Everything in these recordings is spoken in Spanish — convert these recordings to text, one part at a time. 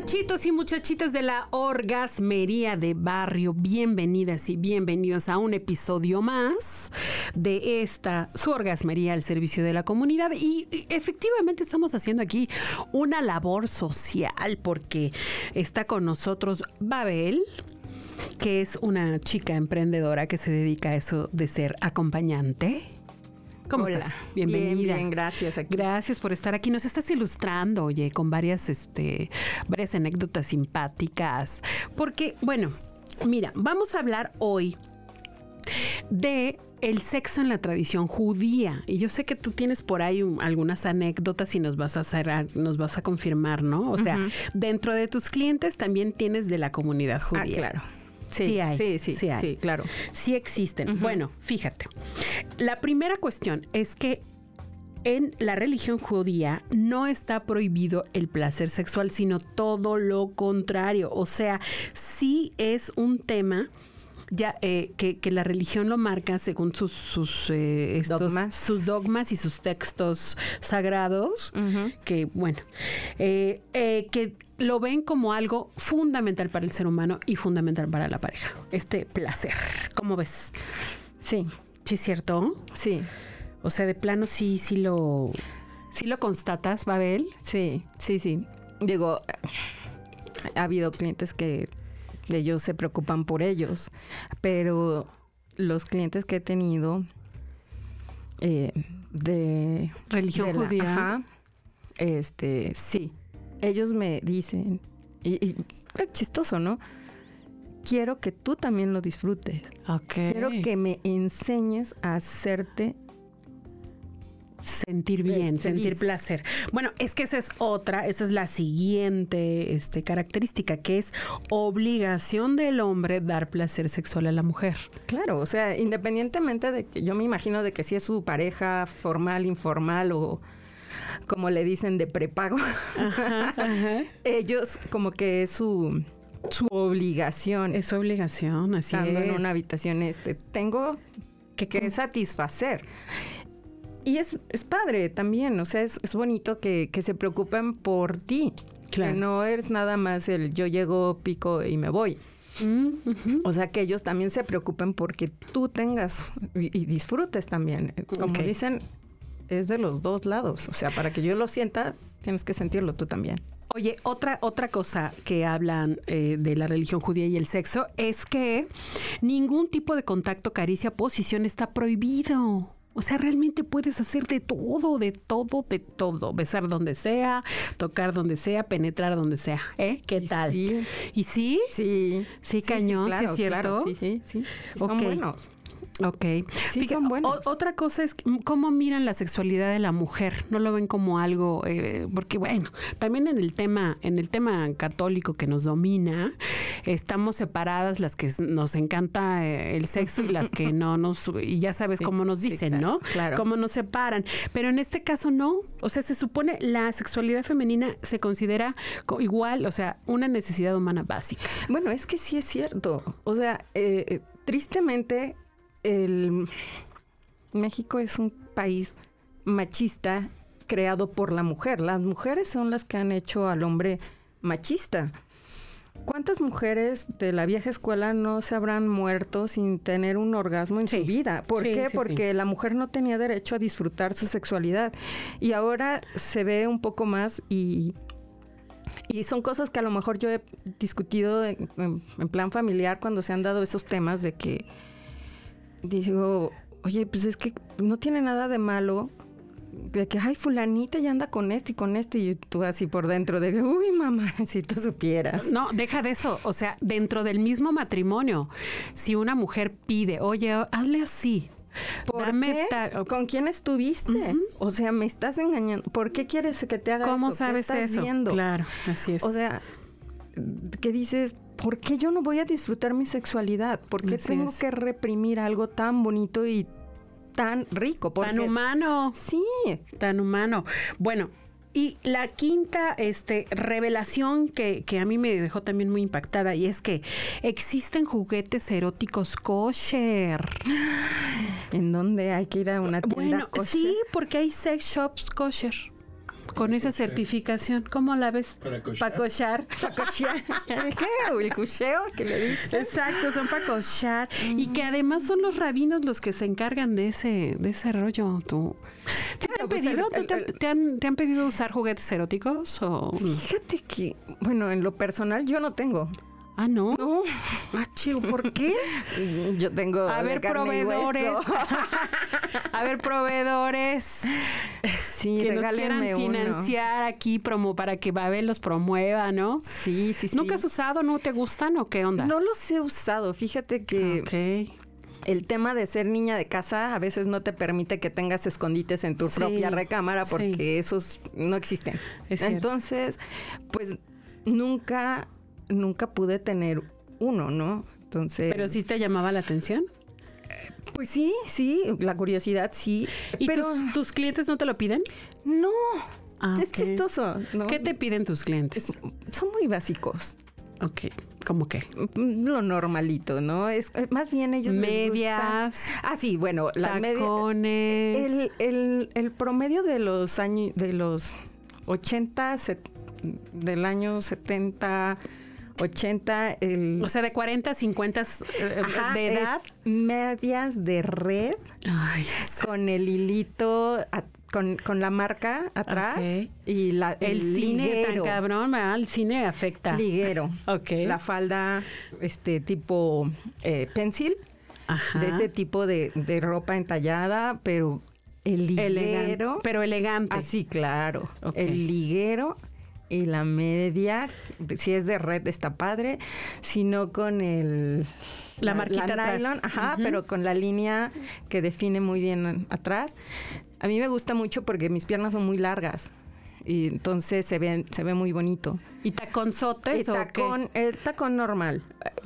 Muchachitos y muchachitas de la orgasmería de barrio, bienvenidas y bienvenidos a un episodio más de esta, su orgasmería al servicio de la comunidad. Y efectivamente estamos haciendo aquí una labor social porque está con nosotros Babel que es una chica emprendedora que se dedica a eso de ser acompañante. ¿Cómo Hola. estás? Bienvenida. Bien, bien, gracias. Aquí. Gracias por estar aquí. Nos estás ilustrando, oye, con varias, este, varias anécdotas simpáticas. Porque, bueno, mira, vamos a hablar hoy de el sexo en la tradición judía. Y yo sé que tú tienes por ahí un- algunas anécdotas y nos vas a cerrar, nos vas a confirmar, ¿no? O sea, dentro de tus clientes también tienes de la comunidad Ah, judía. claro. Sí, hay. Sí, sí, Sí hay. sí, claro. Sí existen. Bueno, fíjate. La primera cuestión es que en la religión judía no está prohibido el placer sexual, sino todo lo contrario. O sea, sí es un tema ya eh, que, que la religión lo marca según sus sus, eh, estos- Dogmas. sus dogmas y sus textos sagrados que bueno, eh, eh, que lo ven como algo fundamental para el ser humano y fundamental para la pareja. Este placer, ¿cómo ves? Sí, ¿Sí es cierto? sí, O sea, de plano sí, sí lo, sí lo constatas, Babel. sí, sí, sí. Digo, ha habido clientes que ellos se preocupan por ellos, pero los clientes que he tenido eh, de Religión de la- judía. ajá, este, sí, ellos me dicen y, y es chistoso, ¿no? Quiero que tú también lo disfrutes. Ok. Quiero que me enseñes a hacerte sentir bien, Feliz. sentir placer. Bueno, es que esa es otra, esa es la siguiente este, característica, que es obligación del hombre dar placer sexual a la mujer. Claro, o sea, independientemente de que yo me imagino de que si es su pareja formal, informal o como le dicen de prepago, ellos como que es su, su obligación Es su obligación, así estando es. en una habitación este tengo que, que satisfacer. Y es, es padre también, o sea, es, es bonito que, que se preocupen por ti. Claro. Que no eres nada más el yo llego, pico y me voy. Mm. O sea, que ellos también se preocupen porque tú tengas y, y disfrutes también. Como dicen, es de los dos lados. O sea, para que yo lo sienta, tienes que sentirlo tú también. Oye, otra, otra cosa que hablan eh, de la religión judía y el sexo es que ningún tipo de contacto, caricia, posición está prohibido. O sea, realmente puedes hacer de todo, de todo, de todo. Besar donde sea, tocar donde sea, penetrar donde sea. ¿Eh? ¿Qué Y tal? sí. ¿Y sí? Sí. Sí, cañón, ¿sí es cierto? claro, sí, sí, sí. Son buenos. Ok. Sí, Fíjate, son buenos. o- otra cosa es mm, cómo miran la sexualidad de la mujer. No lo ven como algo, eh, porque bueno, también en el tema, en el tema católico que nos domina, estamos separadas las que nos encanta eh, el sexo y las que no nos, y ya sabes Sí, cómo nos sí, dicen, claro, ¿no? claro. Cómo nos separan. Pero en este caso no. O sea, se supone la sexualidad femenina se considera co- igual, o sea, una necesidad humana básica. Bueno, es que sí es cierto. O sea, eh, eh, tristemente, el México es un país machista creado por la mujer. Las mujeres son las que han hecho al hombre machista. ¿Cuántas mujeres de la vieja escuela no se habrán muerto sin tener un orgasmo en Sí. su vida? ¿Por Sí, qué? sí. Porque la mujer no tenía derecho a disfrutar su sexualidad. Y ahora se ve un poco más y, y son cosas que a lo mejor yo he discutido en, en- en plan familiar cuando se han dado esos temas de que digo, oye, pues es que no tiene nada de malo de que, ay, fulanita ya anda con este y con este, y tú así por dentro de que, uy, mamá, si tú supieras. No, deja de eso. O sea, dentro del mismo matrimonio, si una mujer pide, oye, hazle así. ¿Por dame qué? ¿Con quién estuviste? O sea, me estás engañando. ¿Por qué quieres que te haga ¿Cómo eso? ¿Qué sabes estás eso? viendo? Claro, así es. O sea, ¿qué dices? ¿Por qué yo no voy a disfrutar mi sexualidad? ¿Por qué Así tengo es. que reprimir algo tan bonito y tan rico? Tan humano. Sí, Tan humano. Bueno, y la quinta este, revelación que, que a mí me dejó también muy impactada y es que existen juguetes eróticos kosher. ¿en dónde hay que ir a una tienda Bueno, kosher? sí, porque hay sex shops kosher. Con esa certificación, ¿cómo la ves? Para cochar. Para cochar. Para cochear. ¿El qué? ¿O el cucheo que le dice? Exacto, son para cochar. Y que además son los rabinos los que se encargan de ese, de ese rollo. ¿Tú? ¿Sí te, Bueno, han pues el- pedido, ¿Tú el- te, han- te han, te han pedido usar juguetes eróticos? O... Fíjate que, bueno, en lo personal yo no tengo. Ah, no. No, Ah, chido, ¿por qué? yo tengo. A ver, proveedores. A ver, proveedores Sí, que nos quieran uno. financiar aquí promo para que Babel los promueva, ¿no? Sí, sí, sí. ¿Nunca has usado? ¿No te gustan o qué onda? No los he usado. Fíjate que Ok. el tema de ser niña de casa a veces no te permite que tengas escondites en tu Sí, propia recámara sí. porque esos no existen. Es. Entonces, pues nunca, nunca pude tener uno, ¿no? Entonces. Pero sí te llamaba la atención. Pues sí, sí, la curiosidad sí. ¿Y pero tus, tus clientes no te lo piden? no. Ah, es chistoso, ¿no? ¿Qué te piden tus clientes? Son muy básicos. Ok, ¿cómo qué? Lo normalito, ¿no? Es eh, más bien ellos Medias, Ah, sí, bueno, la media tacones. el, el, el promedio de los años de los 80 set- del año 70 80 el O sea, de 40 a 50 eh, Ajá, de edad. medias de red Ay, con el hilito a- con, con la marca atrás Ok. y la el, el, cine liguero, tan cabrón, ¿verdad? El cine afecta. liguero. Ok. La falda este tipo eh, pencil Ajá. de ese tipo de, de ropa entallada, pero el liguero. pero elegante. Así, claro. Ok. El liguero y la media, si es de red está padre, sino con el... La marquita atrás. nylon, ajá, pero con la línea que define muy bien atrás. A mí me gusta mucho porque mis piernas son muy largas y entonces se ve, se ve muy bonito. ¿Y taconzotes El o tacón, el tacón normal.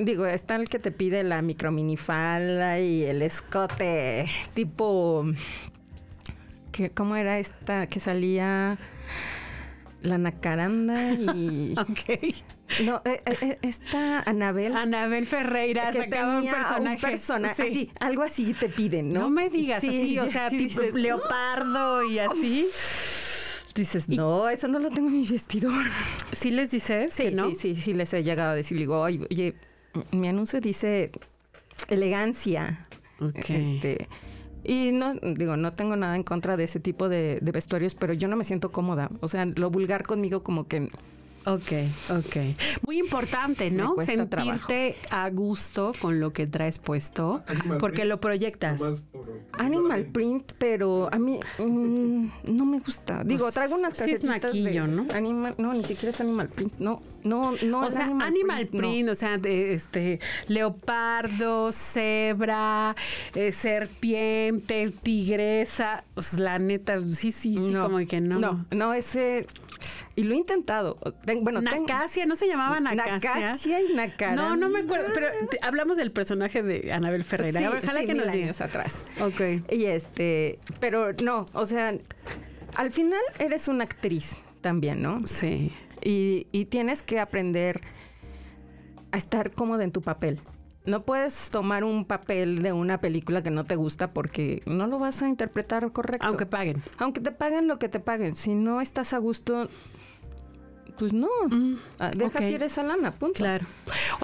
Digo, está el que te pide la micro minifalda y el escote tipo... ¿Cómo era esta que salía? La nacaranda y... Ok. No, eh, eh, eh, esta Anabel. Anabel Ferreira que sacaba un tenía personaje. persona- Sí. así, algo así te piden, ¿no? No me digas Sí, así, o sea, sí tipo dices, leopardo y así. Dices, no, eso no lo tengo en mi vestidor. ¿Sí les dices Sí, que no? sí, sí, sí, les he llegado a decir, digo, oye, mi anuncio dice elegancia. Ok. Este, y no, digo, no tengo nada en contra de ese tipo de, de vestuarios, pero yo no me siento cómoda. O sea, lo vulgar conmigo como que Ok, ok. Muy importante, ¿no? trabajo. Sentirte a gusto con lo que traes puesto, Animal porque print. lo proyectas. Por- Animal print, pero a mí mm, no me gusta. Digo, traigo unas sí es calcetitas de naquillo, ¿no? Animal, no, ni siquiera es animal print. No, no, no. o sea, animal, print, o sea, de, este leopardo, cebra, eh, serpiente, tigresa, pues, la neta, sí, sí, sí, como que no. No, no, ese. Y lo he intentado. Ten- bueno, Nacasia, ¿no se llamaba Nacasia? Nacasia y Nacaranda. No, no me acuerdo, pero hablamos del personaje de Anabel Ferreira. Sí, Ojalá sí, que mil nos años atrás. Ok. Y este, pero no, o sea, al final eres una actriz también, ¿no? Sí. Y, y tienes que aprender a estar cómoda en tu papel. No puedes tomar un papel de una película que no te gusta porque no lo vas a interpretar correcto. Aunque paguen. Aunque te paguen lo que te paguen. Si no estás a gusto, pues no. Ah, Dejas ok. ir esa lana, punto. Claro.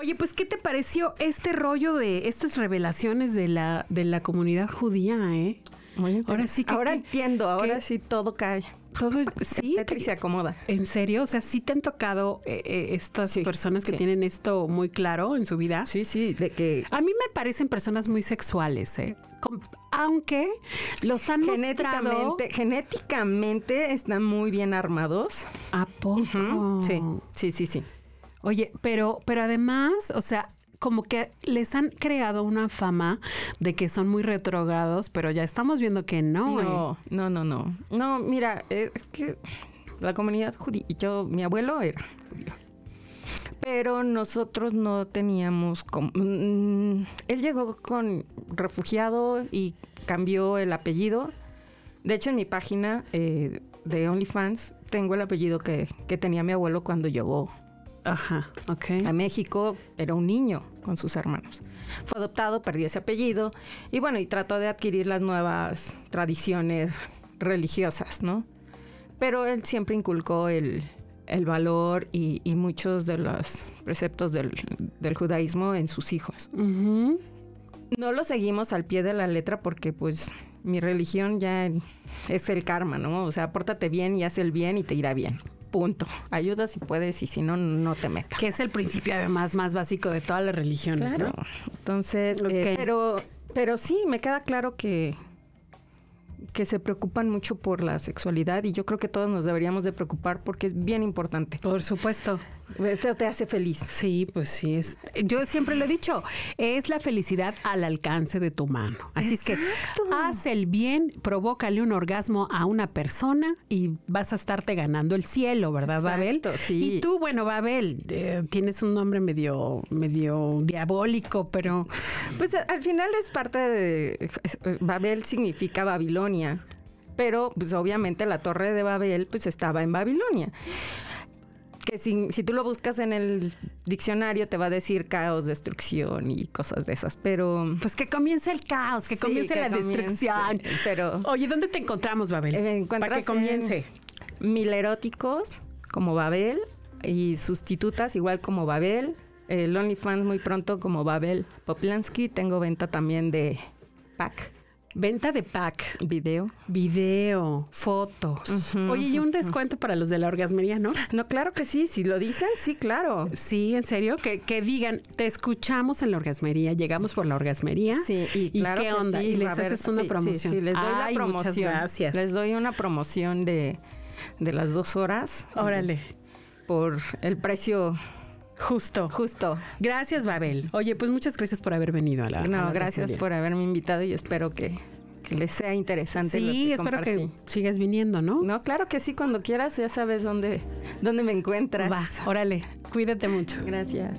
Oye, pues, ¿qué te pareció este rollo de estas revelaciones de la, de la comunidad judía, eh? Muy Ahora sí que- Ahora que- entiendo, ahora que- sí todo cae. Todo, sí. Tetris se acomoda. ¿En serio? O sea, ¿sí te han tocado eh, eh, estas Sí, personas que sí. tienen esto muy claro en su vida? Sí, sí, de que A mí me parecen personas muy sexuales, ¿eh? Aunque los han mostrado... genéticamente, genéticamente están muy bien armados. ¿A poco? Sí, sí, sí, sí. Oye, pero, pero además, o sea, como que les han creado una fama de que son muy retrogrados, pero ya estamos viendo que no. ¿eh? No, no, no, no. No, mira, eh, es que la comunidad judía, yo, mi abuelo era judío. pero nosotros no teníamos como... mm, él llegó con refugiado y cambió el apellido. De hecho, en mi página eh, de OnlyFans tengo el apellido que, que tenía mi abuelo cuando llegó Ajá, ok. a México. Era un niño con sus hermanos. Fue adoptado, perdió ese apellido y bueno, y trató de adquirir las nuevas tradiciones religiosas, ¿no? Pero él siempre inculcó el, el valor y, y muchos de los preceptos del, del judaísmo en sus hijos. No lo seguimos al pie de la letra porque pues mi religión ya es el karma, ¿no? O sea, pórtate bien y haz el bien y te irá bien. Punto. Ayuda si puedes y si no, no te metas. Que es el principio además más básico de todas las religiones, Claro. ¿no? Entonces, eh, pero, pero sí, me queda claro que, que se preocupan mucho por la sexualidad y yo creo que todos nos deberíamos de preocupar porque es bien importante. Por supuesto. Esto te hace feliz. Sí, pues sí. Es, yo siempre lo he dicho, es la felicidad al alcance de tu mano. Así es que haz el bien, provócale un orgasmo a una persona y vas a estarte ganando el cielo, ¿verdad, Babel? Sí. Y tú, bueno, Babel, eh, tienes un nombre medio, medio diabólico, pero Pues al final es parte de... Babel significa Babilonia, pero pues obviamente la torre de Babel pues estaba en Babilonia. Que si, si tú lo buscas en el diccionario te va a decir caos, destrucción y cosas de esas, pero... pues que comience el caos, que Sí, comience que la comience, destrucción. pero- Oye, ¿dónde te encontramos, Babel? Eh, Para que comience. en Mil eróticos, como Babel, y sustitutas igual como Babel. El OnlyFans muy pronto como Babel Poplansky. Tengo venta también de pack, Venta de pack. video. Video, fotos. Oye, y un descuento para los de la orgasmería, ¿no? No, claro que sí. Si lo dicen, sí, claro. Sí, en serio, que, que digan, te escuchamos en la orgasmería, llegamos por la orgasmería. Sí, y, claro qué que onda? sí, y les haces una sí, promoción. Sí, les doy Ay, la muchas promoción. gracias. Les doy una promoción de, de las dos horas. Órale, Por el precio justo. justo. Gracias, Babel. Oye, pues muchas gracias por haber venido a la. a No, la gracias por haberme invitado y espero que, que les sea interesante. lo Sí, que espero que sigas viniendo, ¿no? No, claro que sí, cuando quieras ya sabes dónde, dónde me encuentras. Va, órale, cuídate mucho. Gracias.